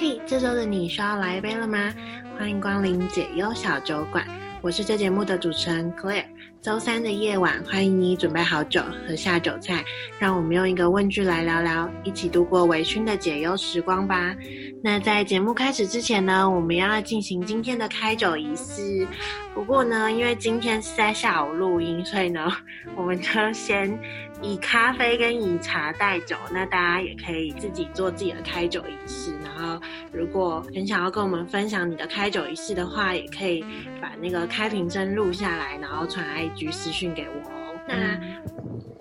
嘿，这周的你需要来一杯了吗？欢迎光临解忧小酒馆，我是这节目的主持人 Claire。周三的夜晚，欢迎你准备好酒和下酒菜，让我们用一个问句来聊聊，一起度过微醺的解忧时光吧。那在节目开始之前呢，我们要进行今天的开酒仪式。不过呢，因为今天是在下午录音，所以呢，我们就先以咖啡跟以茶代酒。那大家也可以自己做自己的开酒仪式。然后，如果很想要跟我们分享你的开酒仪式的话，也可以把那个开瓶声录下来，然后传来。举私讯给我哦。那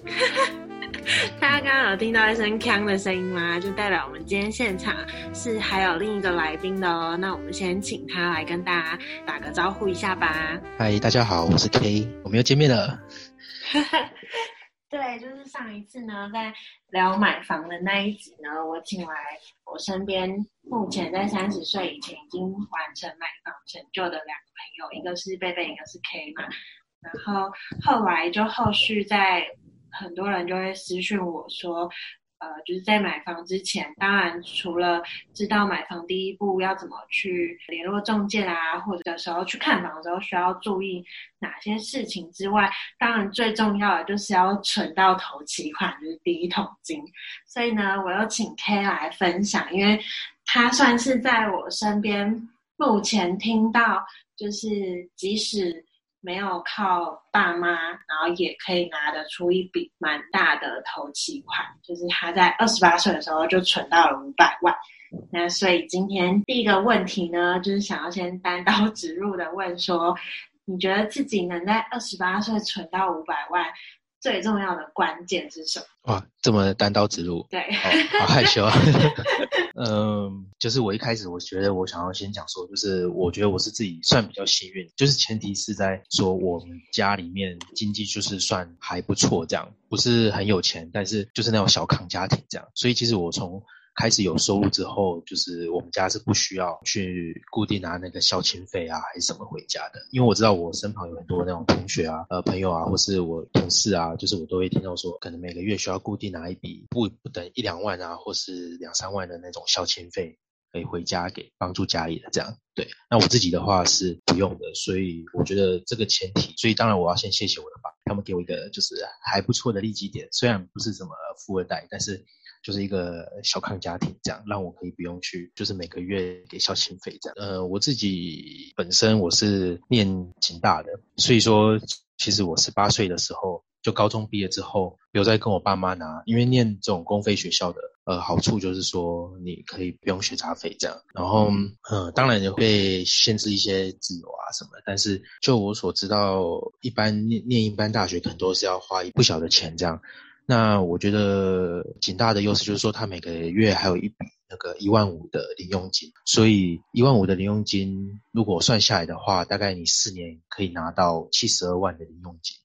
大家刚刚有听到一声锵的声音吗？就代表我们今天现场是还有另一个来宾的哦。那我们先请他来跟大家打个招呼一下吧。嗨，大家好，我是 K，我们又见面了。对，就是上一次呢，在聊买房的那一集呢，我请来我身边目前在三十岁以前已经完成买房成就的两个朋友，一个是贝贝，一个是 K 嘛。然后后来就后续在很多人就会私讯我说，呃，就是在买房之前，当然除了知道买房第一步要怎么去联络中介啊，或者的时候去看房的时候需要注意哪些事情之外，当然最重要的就是要存到头期款，就是第一桶金。所以呢，我又请 K 来分享，因为他算是在我身边目前听到，就是即使。没有靠爸妈，然后也可以拿得出一笔蛮大的投期款，就是他在二十八岁的时候就存到了五百万。那所以今天第一个问题呢，就是想要先单刀直入的问说，你觉得自己能在二十八岁存到五百万？最重要的关键是什么？哇，这么单刀直入，对，哦、好害羞啊。嗯，就是我一开始我觉得我想要先讲说，就是我觉得我是自己算比较幸运，就是前提是在说我们家里面经济就是算还不错，这样不是很有钱，但是就是那种小康家庭这样，所以其实我从开始有收入之后，就是我们家是不需要去固定拿那个孝亲费啊，还是什么回家的。因为我知道我身旁有很多那种同学啊、呃朋友啊，或是我同事啊，就是我都会听到说，可能每个月需要固定拿一笔不不等一两万啊，或是两三万的那种孝亲费，可以回家给帮助家里的这样。对，那我自己的话是不用的，所以我觉得这个前提，所以当然我要先谢谢我的爸，他们给我一个就是还不错的利基点，虽然不是什么富二代，但是。就是一个小康家庭，这样让我可以不用去，就是每个月给孝心费这样。呃，我自己本身我是念警大的，所以说其实我十八岁的时候就高中毕业之后，有在跟我爸妈拿，因为念这种公费学校的，呃，好处就是说你可以不用学杂费这样。然后，嗯、呃，当然也会限制一些自由啊什么，但是就我所知道，一般念念一般大学可能都是要花一不小的钱这样。那我觉得景大的优势就是说，他每个月还有一笔那个一万五的零用金，所以一万五的零用金如果算下来的话，大概你四年可以拿到七十二万的零用金。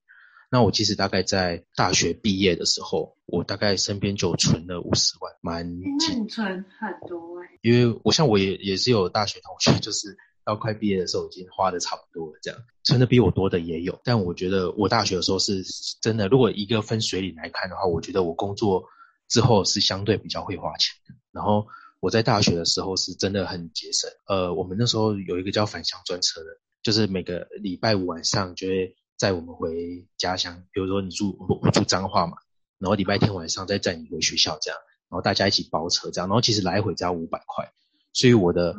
那我其实大概在大学毕业的时候，我大概身边就存了五十万，蛮紧。那存很多哎、欸。因为我像我也也是有大学同学，就是。到快毕业的时候，已经花的差不多了，这样存的比我多的也有。但我觉得我大学的时候是真的，如果一个分水岭来看的话，我觉得我工作之后是相对比较会花钱的。然后我在大学的时候是真的很节省。呃，我们那时候有一个叫返乡专车的，就是每个礼拜五晚上就会载我们回家乡。比如说你住我住彰化嘛，然后礼拜天晚上再载你回学校这样，然后大家一起包车这样，然后其实来回只要五百块。所以我的，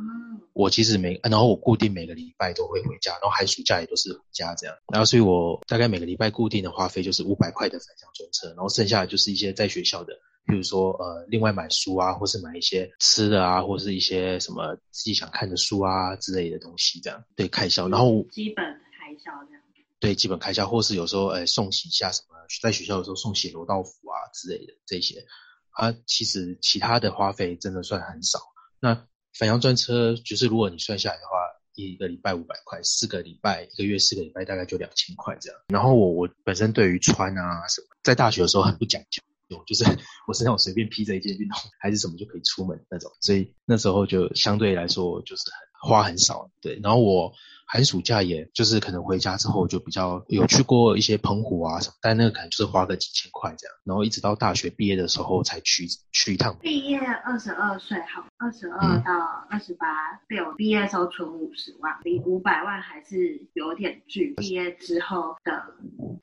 我其实每，然后我固定每个礼拜都会回家，然后寒暑假也都是回家这样，然后所以我大概每个礼拜固定的花费就是五百块的返乡专车，然后剩下的就是一些在学校的，比如说呃，另外买书啊，或是买一些吃的啊，或是一些什么自己想看的书啊之类的东西这样，对开销，然后基本开销这样，对基本开销，或是有时候呃送洗一下什么，在学校的时候送洗柔道服啊之类的这些，啊，其实其他的花费真的算很少，那。返乡专车就是，如果你算下来的话，一个礼拜五百块，四个礼拜一个月四个礼拜大概就两千块这样。然后我我本身对于穿啊什么，在大学的时候很不讲究，就是我是那种随便披着一件运动还是什么就可以出门那种，所以那时候就相对来说就是很花很少。对，然后我寒暑假也就是可能回家之后就比较有去过一些澎湖啊什么，但那个可能就是花个几千块这样，然后一直到大学毕业的时候才去去一趟。毕业二十二岁，好，二十二到二十八，对，我毕业的时候存五十万，离五百万还是有点距。毕业之后的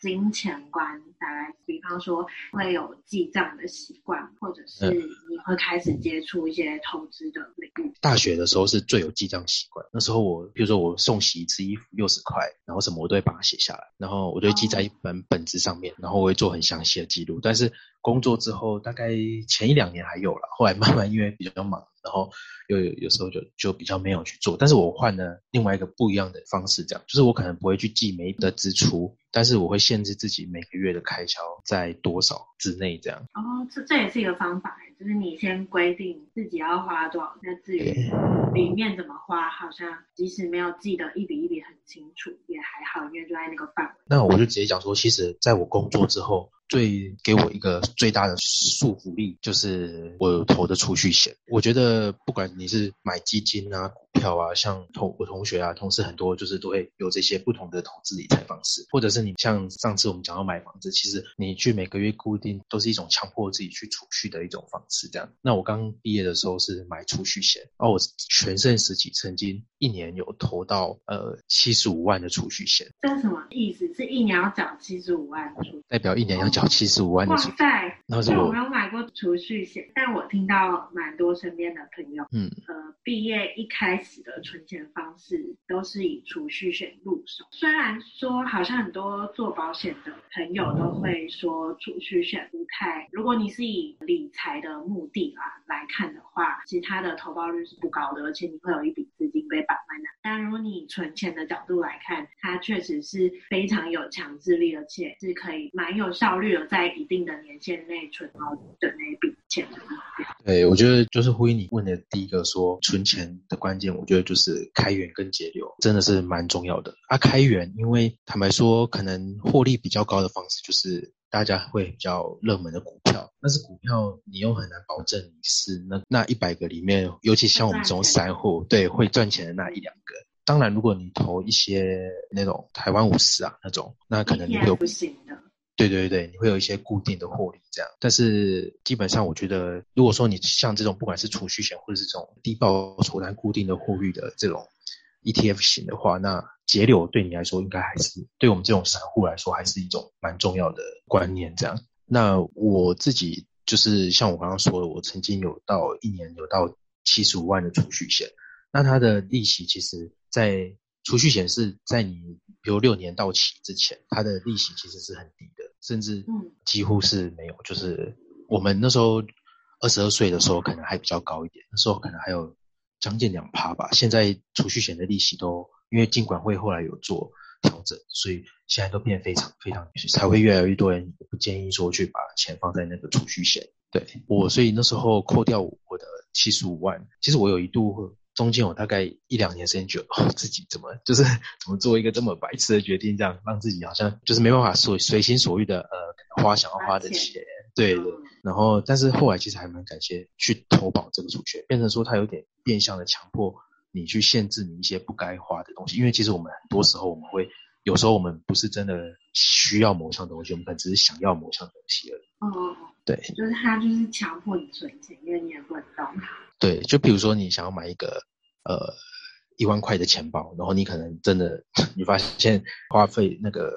金钱观，大概比方说会有记账的习惯，或者是你会开始接触一些投资的领域。大学的时候是最有记账习惯，那时候我比如说我送洗一次衣服六十块，然后什么我都会把它写下来，然后我就会记在一本本子上面，然后我会做很详细的记录。但是工作之后，大概前一两年还有了，后来慢慢因为比较忙，然后又有有时候就就比较没有去做。但是我换了另外一个不一样的方式，这样就是我可能不会去记每一笔的支出，但是我会限制自己每个月的开销在多少之内，这样。哦，这这也是一个方法，就是你先规定自己要花多少，那至于里面怎么花，好像即使没有记得一笔一笔很清楚，也还好，因为就在那个范围。那我就直接讲说，其实在我工作之后。最给我一个最大的束缚力，就是我有投的储蓄险。我觉得不管你是买基金啊、股票啊，像同我同学啊、同事很多，就是都会有这些不同的投资理财方式。或者是你像上次我们讲到买房子，其实你去每个月固定都是一种强迫自己去储蓄的一种方式。这样，那我刚毕业的时候是买储蓄险，而我全盛时期曾经一年有投到呃七十五万的储蓄险。这是什么意思？是一年要缴七十五万？代表一年要缴。七十五万的，哇塞！那是我没有买过储蓄险，但我听到蛮多身边的朋友，嗯，呃，毕业一开始的存钱方式都是以储蓄险入手。虽然说好像很多做保险的朋友都会说储蓄险不太，如果你是以理财的目的啊来看的话，其实它的投保率是不高的，而且你会有一笔资金被绑在那。但如果你存钱的角度来看，它确实是非常有强制力，而且是可以蛮有效率。的在一定的年限内存好的那一笔钱。对，我觉得就是呼应你问的第一个说存钱的关键，我觉得就是开源跟节流，真的是蛮重要的。啊，开源，因为坦白说，可能获利比较高的方式就是大家会比较热门的股票，但是股票你又很难保证你是那那一百个里面，尤其像我们这种散户，对，会赚钱的那一两个。当然，如果你投一些那种台湾五十啊那种，那可能你会有不行的。对对对，你会有一些固定的获利这样，但是基本上我觉得，如果说你像这种不管是储蓄险或者是这种低报酬但固定的获利的这种 ETF 型的话，那节流对你来说应该还是对我们这种散户来说还是一种蛮重要的观念这样。那我自己就是像我刚刚说的，我曾经有到一年有到七十五万的储蓄险，那它的利息其实，在储蓄险是在你比如六年到期之前，它的利息其实是很低的。甚至几乎是没有，就是我们那时候二十二岁的时候，可能还比较高一点，那时候可能还有将近两趴吧。现在储蓄险的利息都因为金管会后来有做调整，所以现在都变非常非常，才会越来越多人不建议说去把钱放在那个储蓄险。对我，所以那时候扣掉我的七十五万，其实我有一度。中间有大概一两年时间，觉得哦，自己怎么就是 怎么做一个这么白痴的决定，这样让自己好像就是没办法随随心所欲的呃花想要花的钱，对对。然后，但是后来其实还蛮感谢去投保这个储蓄，变成说他有点变相的强迫你去限制你一些不该花的东西，因为其实我们很多时候我们会有时候我们不是真的需要某项东西，我们可能只是想要某项东西而已。哦，对，就是他就是强迫你存钱，因为你也不能动它。对，就比如说你想要买一个呃一万块的钱包，然后你可能真的 你发现花费那个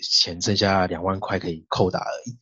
钱剩下两万块可以扣打而已，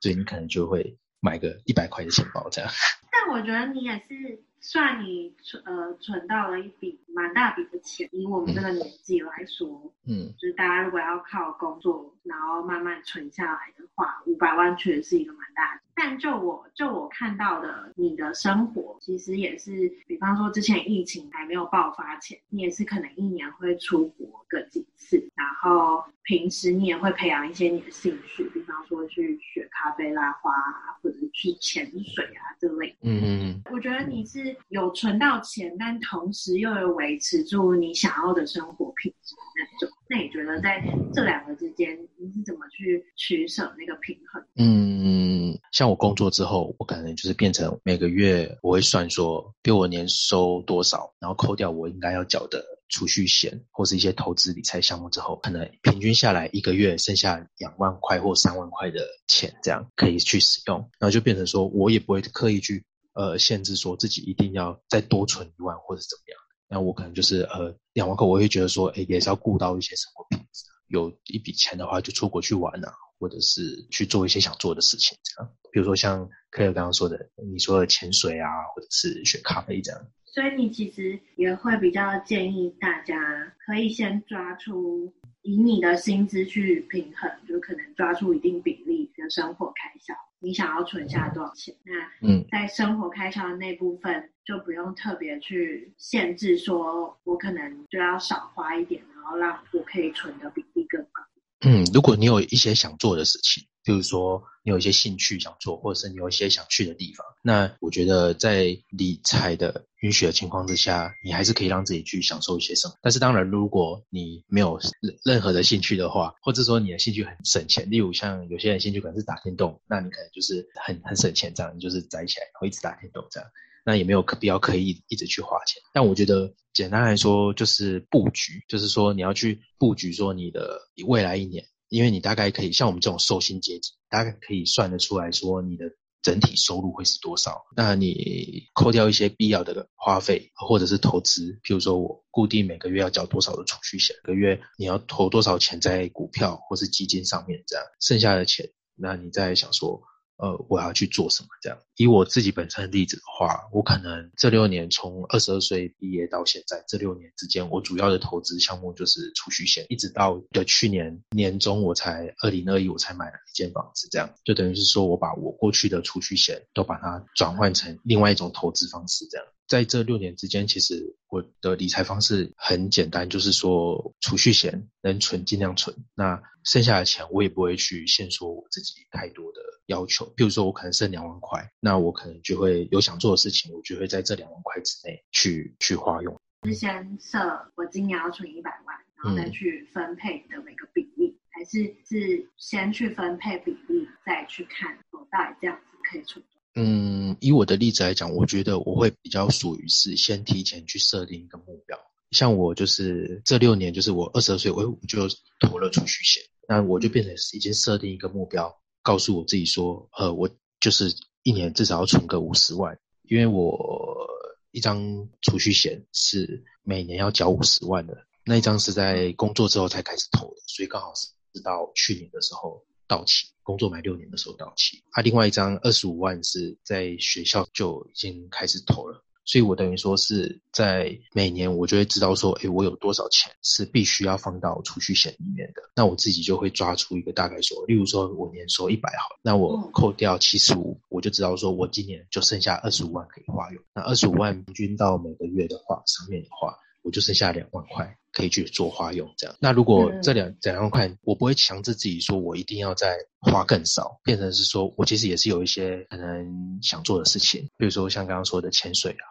所以你可能就会买个一百块的钱包这样。但我觉得你也是算你存呃存到了一笔蛮大笔的钱，以我们这个年纪来说，嗯，就是大家如果要靠工作然后慢慢存下来的话，五百万确实是一个蛮大的。但就我就我看到的，你的生活其实也是，比方说之前疫情还没有爆发前，你也是可能一年会出国个几次，然后平时你也会培养一些你的兴趣，比方说去学咖啡拉花啊，或者去潜水啊这类。嗯嗯嗯。我觉得你是有存到钱，但同时又有维持住你想要的生活品质的那种。那你觉得在这两个之间，你是怎么去取舍那个平衡？嗯，像我工作之后，我可能就是变成每个月我会算说，比我年收多少，然后扣掉我应该要缴的储蓄险或是一些投资理财项目之后，可能平均下来一个月剩下两万块或三万块的钱，这样可以去使用，然后就变成说我也不会刻意去呃限制说自己一定要再多存一万或者怎么样。那我可能就是呃两万块，我会觉得说，哎，也是要顾到一些生活品质。有一笔钱的话，就出国去玩啊，或者是去做一些想做的事情，这样。比如说像 Claire 刚刚说的，你说的潜水啊，或者是学咖啡这样。所以你其实也会比较建议大家，可以先抓出以你的薪资去平衡，就可能抓出一定比例的生活开销。你想要存下多少钱？嗯、那嗯，在生活开销的那部分，就不用特别去限制，说我可能就要少花一点，然后让我可以存的比例更高。嗯，如果你有一些想做的事情，比如说你有一些兴趣想做，或者是你有一些想去的地方，那我觉得在理财的允许的情况之下，你还是可以让自己去享受一些生活。但是当然，如果你没有任何的兴趣的话，或者说你的兴趣很省钱，例如像有些人兴趣可能是打电动，那你可能就是很很省钱这样，你就是宅起来然后一直打电动这样。那也没有可必要刻意一直去花钱，但我觉得简单来说就是布局，就是说你要去布局说你的未来一年，因为你大概可以像我们这种受薪阶级，大概可以算得出来说你的整体收入会是多少。那你扣掉一些必要的花费或者是投资，譬如说我固定每个月要交多少的储蓄险，每个月你要投多少钱在股票或是基金上面，这样剩下的钱，那你再想说。呃，我要去做什么？这样，以我自己本身的例子的话，我可能这六年从二十二岁毕业到现在这六年之间，我主要的投资项目就是储蓄险，一直到的去年年中，我才二零二一我才买了一间房子，这样就等于是说我把我过去的储蓄险都把它转换成另外一种投资方式，这样。在这六年之间，其实我的理财方式很简单，就是说储蓄险能存尽量存，那剩下的钱我也不会去限缩我自己太多的要求。比如说我可能剩两万块，那我可能就会有想做的事情，我就会在这两万块之内去去花用。是先设我今年要存一百万，然后再去分配的每个比例，嗯、还是是先去分配比例，再去看我到底这样子可以存？嗯，以我的例子来讲，我觉得我会比较属于是先提前去设定一个目标。像我就是这六年，就是我二十二岁，我就投了储蓄险，那我就变成已经设定一个目标，告诉我自己说，呃，我就是一年至少要存个五十万，因为我一张储蓄险是每年要缴五十万的，那一张是在工作之后才开始投的，所以刚好是直到去年的时候。到期，工作满六年的时候到期。他、啊、另外一张二十五万是在学校就已经开始投了，所以我等于说是在每年我就会知道说，诶，我有多少钱是必须要放到储蓄险里面的。那我自己就会抓出一个大概说，例如说我年收一百好，那我扣掉七十五，我就知道说我今年就剩下二十五万可以花用。那二十五万平均到每个月的话，上面的话。我就剩下两万块可以去做花用，这样。那如果这两两万块，我不会强制自己说我一定要再花更少，变成是说我其实也是有一些可能想做的事情，比如说像刚刚说的潜水啊、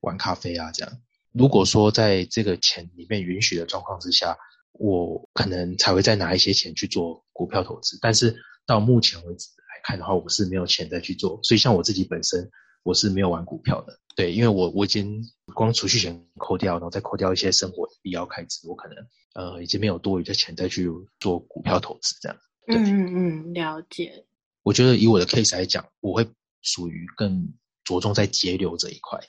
玩咖啡啊这样。如果说在这个钱里面允许的状况之下，我可能才会再拿一些钱去做股票投资。但是到目前为止来看的话，我是没有钱再去做。所以像我自己本身，我是没有玩股票的。对，因为我我已经光储蓄险扣掉，然后再扣掉一些生活的必要开支，我可能呃已经没有多余的钱再去做股票投资这样。对。嗯嗯，了解。我觉得以我的 case 来讲，我会属于更着重在节流这一块。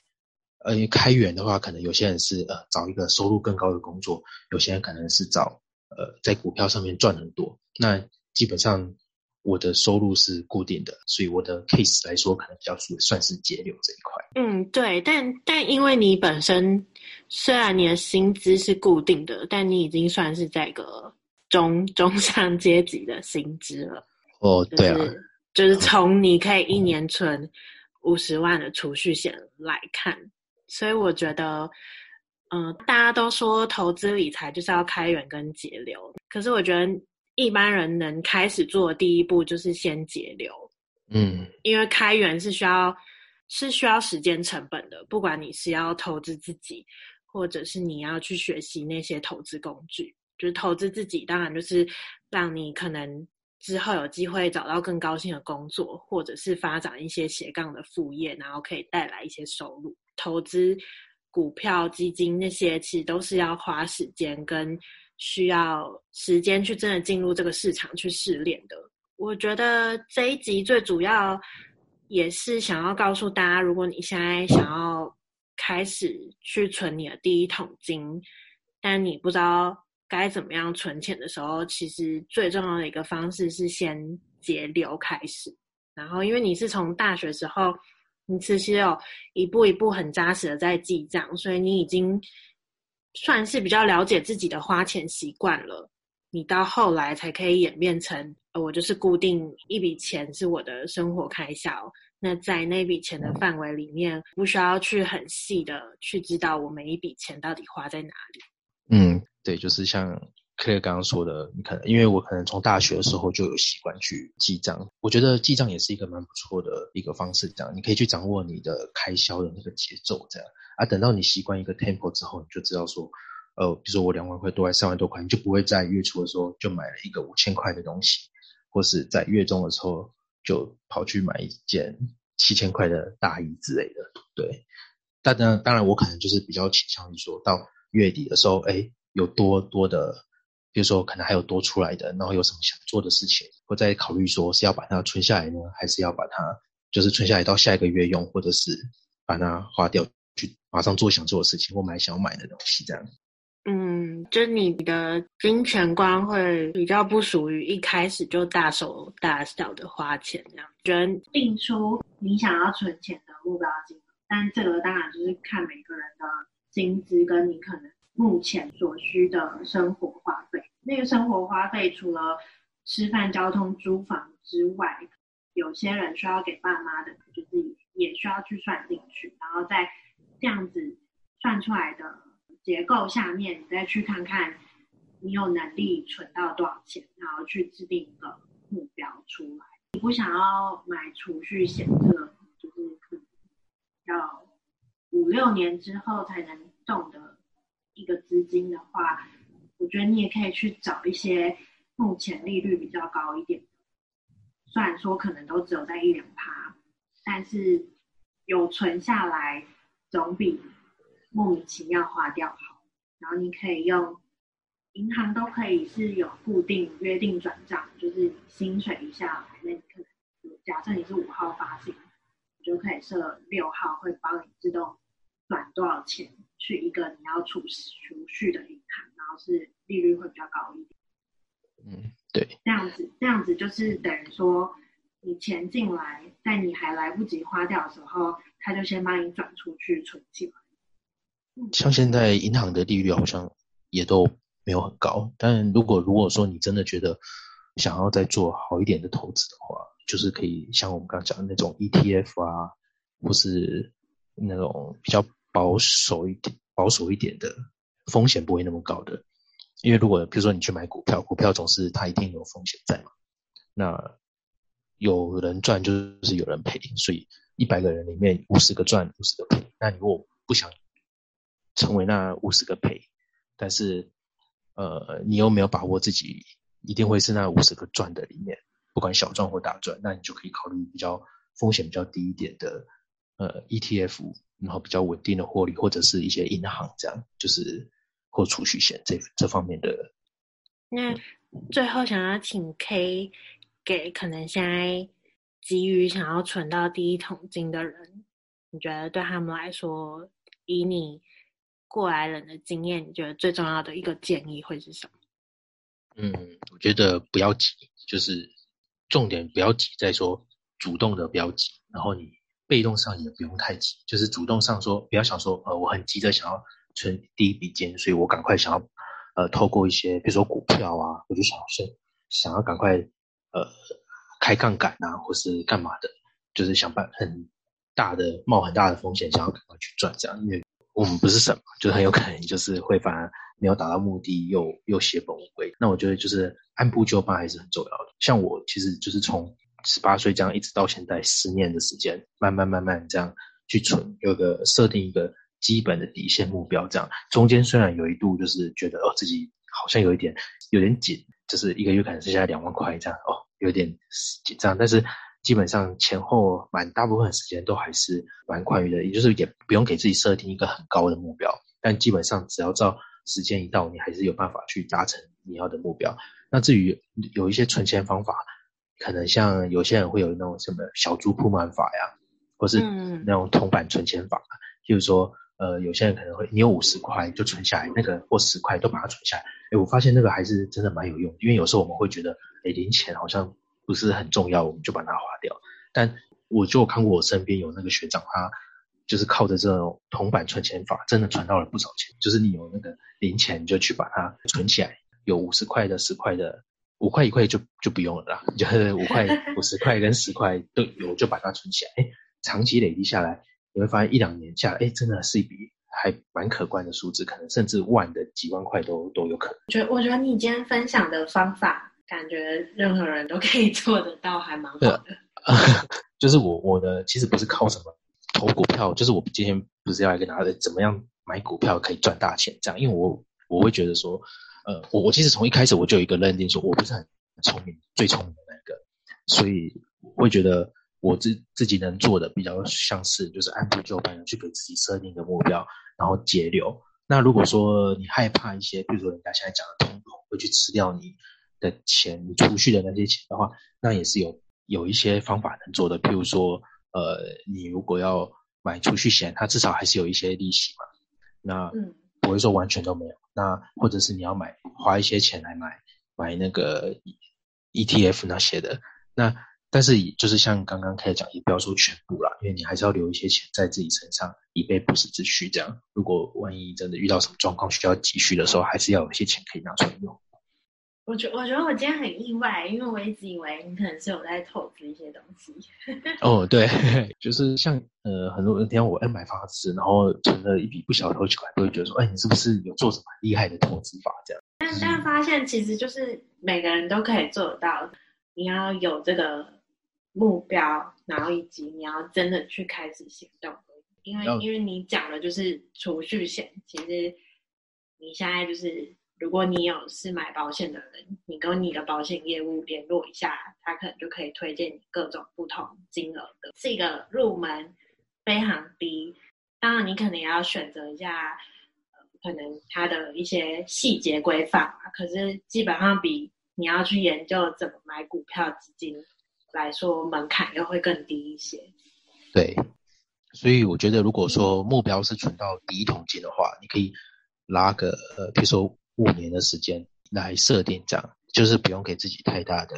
呃，开源的话，可能有些人是呃找一个收入更高的工作，有些人可能是找呃在股票上面赚很多。那基本上。我的收入是固定的，所以我的 case 来说，可能比较属于算是节流这一块。嗯，对，但但因为你本身虽然你的薪资是固定的，但你已经算是在一个中中上阶级的薪资了。哦，对啊，就是从你可以一年存五十万的储蓄险来看，嗯，所以我觉得，嗯，呃，大家都说投资理财就是要开源跟节流，可是我觉得。一般人能开始做的第一步就是先节流，嗯，因为开源是需要是需要时间成本的，不管你是要投资自己，或者是你要去学习那些投资工具，就是投资自己，当然就是让你可能之后有机会找到更高薪的工作，或者是发展一些斜杠的副业，然后可以带来一些收入。投资股票、基金那些，其实都是要花时间跟需要时间去真的进入这个市场去试炼的。我觉得这一集最主要也是想要告诉大家，如果你现在想要开始去存你的第一桶金，但你不知道该怎么样存钱的时候，其实最重要的一个方式是先节流开始。然后，因为你是从大学时候。你其实有一步一步很扎实的在记账，所以你已经算是比较了解自己的花钱习惯了。你到后来才可以演变成，呃，我就是固定一笔钱是我的生活开销。那在那笔钱的范围里面，不需要去很细的去知道我每一笔钱到底花在哪里。嗯，对，就是像。可以刚刚说的，你可能因为我可能从大学的时候就有习惯去记账，我觉得记账也是一个蛮不错的一个方式。这样你可以去掌握你的开销的那个节奏，这样啊，等到你习惯一个 tempo 之后，你就知道说，呃，比如说我两万块多还三万多块，你就不会在月初的时候就买了一个五千块的东西，或是在月中的时候就跑去买一件七千块的大衣之类的。对，但当，当然我可能就是比较倾向于说到月底的时候，哎，有多多的。比如说，可能还有多出来的，然后有什么想做的事情，我再考虑说是要把它存下来呢，还是要把它就是存下来到下一个月用，或者是把它花掉，去马上做想做的事情，或买想买的东西这样。嗯，就你的金钱观会比较不属于一开始就大手大脚的花钱这样，觉得定出你想要存钱的目标金额，但这个当然就是看每个人的薪资跟你可能。目前所需的生活花费，那个生活花费除了吃饭、交通、租房之外，有些人需要给爸妈的，就是也需要去算进去。然后在这样子算出来的结构下面，你再去看看你有能力存到多少钱，然后去制定一个目标出来。你不想要买储蓄险，这个就是可能要五六年之后才能动的。一个资金的话，我觉得你也可以去找一些目前利率比较高一点的，虽然说可能都只有在一两趴，但是有存下来总比莫名其妙花掉好。然后你可以用银行都可以是有固定约定转账，就是薪水一下来，那你可能假设你是五号发薪，你就可以设六号会帮你自动转多少钱。去一个你要储储蓄的银行，然后是利率会比较高一点。嗯，对。这样子，这样子就是等于说，你钱进来，在你还来不及花掉的时候，他就先帮你转出去存起来。像现在银行的利率好像也都没有很高，但如果如果说你真的觉得想要再做好一点的投资的话，就是可以像我们刚刚讲的那种 ETF 啊，或是那种比较。保守一点，保守一点的风险不会那么高的，因为如果比如说你去买股票，股票总是它一定有风险在嘛。那有人赚就是有人赔，所以一百个人里面五十个赚，五十个赔。那你如果不想成为那五十个赔，但是呃你又没有把握自己一定会是那五十个赚的里面，不管小赚或大赚，那你就可以考虑比较风险比较低一点的呃 ETF。然后比较稳定的获利，或者是一些银行这样，就是或储蓄险这这方面的。那最后想要请 K 给可能现在急于想要存到第一桶金的人，你觉得对他们来说，以你过来人的经验，你觉得最重要的一个建议会是什么？嗯，我觉得不要急，就是重点不要急，再说主动的不要急，然后你。被动上也不用太急，就是主动上说，不要想说，呃，我很急着想要存第一笔金，所以我赶快想要，呃，透过一些，比如说股票啊，我就想要先想要赶快，呃，开杠杆啊，或是干嘛的，就是想办很大的冒很大的风险，想要赶快去赚这样，因为我们不是神嘛，就是很有可能就是会反而没有达到目的，又又血本无归。那我觉得就是按部就班还是很重要的。像我其实就是从。十八岁这样一直到现在十年的时间，慢慢慢慢这样去存，有个设定一个基本的底线目标，这样。中间虽然有一度就是觉得哦自己好像有一点有点紧，就是一个月可能剩下两万块这样哦有点紧张，但是基本上前后蛮大部分时间都还是蛮宽裕的，也就是也不用给自己设定一个很高的目标，但基本上只要照时间一到，你还是有办法去达成你要的目标。那至于有一些存钱方法，可能像有些人会有那种什么小猪铺满法呀，或是那种铜板存钱法，就是说，呃，有些人可能会你有五十块就存下来，那个或十块都把它存下来。哎，我发现那个还是真的蛮有用，因为有时候我们会觉得，哎，零钱好像不是很重要，我们就把它花掉。但我就看过我身边有那个学长，他就是靠着这种铜板存钱法，真的存到了不少钱。就是你有那个零钱，你就去把它存起来。有五十块的、十块的、五块一块就就不用了啦，就是五块、五十块跟十块都有，就把它存起来。哎，长期累积下来，你会发现一两年下来，哎，真的是一笔还蛮可观的数字，可能甚至万的几万块都都有可能。我觉得，我觉得你今天分享的方法，感觉任何人都可以 做得到，还蛮好的。就是我我的其实不是靠什么投股票，就是我今天不是要来跟大家怎么样买股票可以赚大钱这样，因为我我会觉得说。呃，我我其实从一开始我就有一个认定，说我不是很聪明，最聪明的那个，所以会觉得我自自己能做的比较像是就是按部就班的去给自己设定一个目标，然后节流。那如果说你害怕一些，比如说人家现在讲的通膨会去吃掉你的钱，你储蓄的那些钱的话，那也是有有一些方法能做的。譬如说，呃，你如果要买储蓄险，它至少还是有一些利息嘛。那嗯。不会说完全都没有，那或者是你要买花一些钱来买买那个 ETF 那些的，那但是就是像刚刚开始讲，也不要说全部啦，因为你还是要留一些钱在自己身上，以备不时之需。这样，如果万一真的遇到什么状况需要急需的时候，还是要有一些钱可以拿出来用。我觉我觉得我今天很意外，因为我一直以为你可能是有在投资一些东西。哦，对，就是像呃很多人听我哎买房子，然后存了一笔不小的头期款，都会觉得说，哎，你是不是有做什么厉害的投资法这样？但但发现其实就是每个人都可以做得到，你要有这个目标，然后以及你要真的去开始行动。因为因为你讲的就是储蓄险，其实你现在就是。如果你有是买保险的人，你跟你的保险业务联络一下，他可能就可以推荐你各种不同金额的，是一个入门非常低。当然，你可能也要选择一下，可能它的一些细节规范啊。可是基本上比你要去研究怎么买股票基金来说，门槛又会更低一些。对，所以我觉得，如果说目标是存到第一桶金的话，你可以拉个呃，比如说。五年的时间来设定，这样就是不用给自己太大的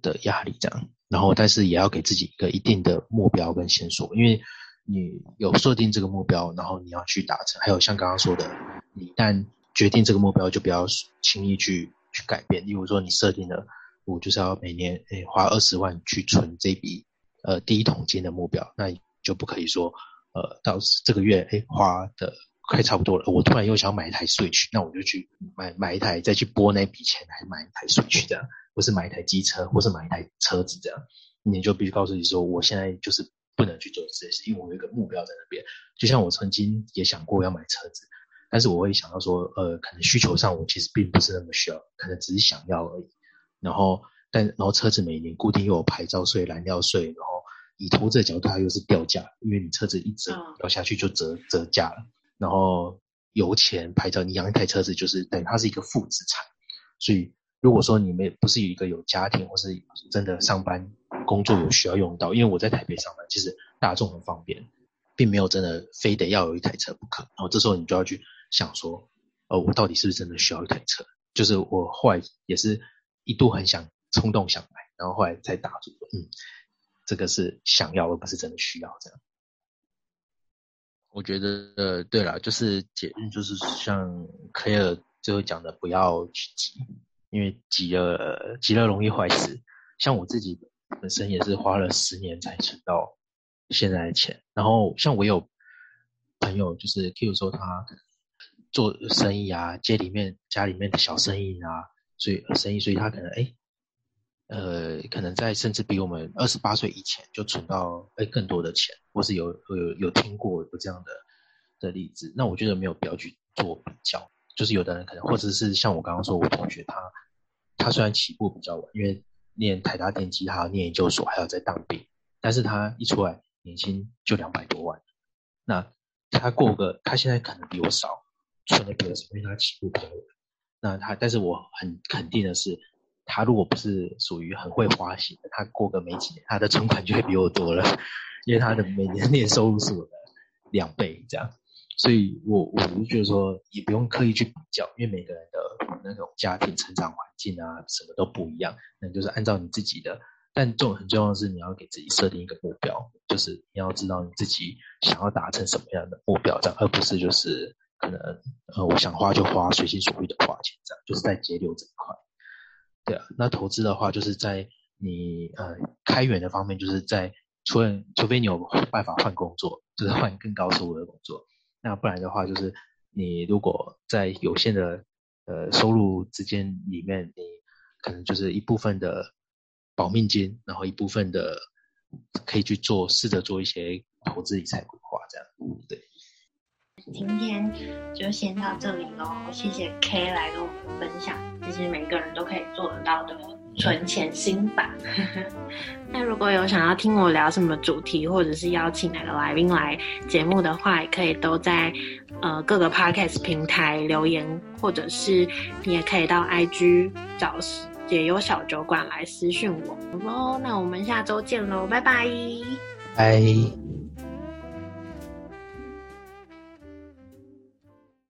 的压力，这样。然后，但是也要给自己一个一定的目标跟线索，因为你有设定这个目标，然后你要去达成。还有像刚刚说的，你一旦决定这个目标，就不要轻易去去改变。例如说，你设定了我就是要每年诶花二十万去存这笔呃第一桶金的目标，那就不可以说呃到这个月诶花的。快差不多了，我突然又想买一台 Switch，那我就去买买一台，再去拨那笔钱来买一台 Switch，这样，或是买一台机车，或是买一台车子，这样，你就必须告诉你说，我现在就是不能去做这些事，因为我有一个目标在那边。就像我曾经也想过要买车子，但是我会想到说，呃，可能需求上我其实并不是那么需要，可能只是想要而已。然后，但然后车子每年固定又有牌照税、燃料税，然后以投资的角度它又是掉价，因为你车子一折掉下去就折折价了。然后油钱、牌照，你养一台车子就是等于它是一个负资产，所以如果说你们不是有一个有家庭或是真的上班工作有需要用到，因为我在台北上班，其实大众很方便，并没有真的非得要有一台车不可。然后这时候你就要去想说，呃，我到底是不是真的需要一台车？就是我后来也是一度很想冲动想买，然后后来才打住，嗯，这个是想要而不是真的需要这样。我觉得，呃，对了，就是解，就是像 Claire 最后讲的，不要去急，因为急了，急了容易坏事。像我自己本身也是花了十年才存到现在的钱。然后，像我有朋友，就是譬如说他做生意啊，街里面家里面的小生意啊，所以生意，所以他可能哎。呃，可能在甚至比我们二十八岁以前就存到诶更多的钱，或是有有有听过有这样的的例子，那我觉得没有必要去做比较。就是有的人可能，或者是像我刚刚说，我同学他他虽然起步比较晚，因为念台大电机，他要念研究所，还要再当兵。但是他一出来，年薪就两百多万。那他过个，他现在可能比我少，存的比较少，因为他起步比较晚。那他，但是我很肯定的是，他如果不是属于很会花型的，他过个没几年，他的存款就会比我多了，因为他的每年年收入是我的两倍这样。所以我我就觉得说，也不用刻意去比较，因为每个人的那种家庭成长环境啊，什么都不一样。那就是按照你自己的，但重很重要的是，你要给自己设定一个目标，就是你要知道你自己想要达成什么样的目标，这样，而不是就是可能呃，我想花就花，随心所欲的花钱，这样，就是在节流这一块。对啊，那投资的话，就是在你呃开源的方面，就是在除了除非你有办法换工作，就是换更高收入的工作。那不然的话，就是你如果在有限的呃收入之间里面，你可能就是一部分的保命金，然后一部分的可以去做，试着做一些投资理财规划，这样，对。今天就先到这里喽，谢谢 K 来跟我们分享，其实每个人都可以做得到的存钱心法。那如果有想要听我聊什么主题，或者是邀请哪个来宾来节目的话，也可以都在呃各个 Podcast 平台留言，或者是你也可以到 IG 找解忧小酒馆来私讯我。好，那我们下周见喽，拜拜。拜。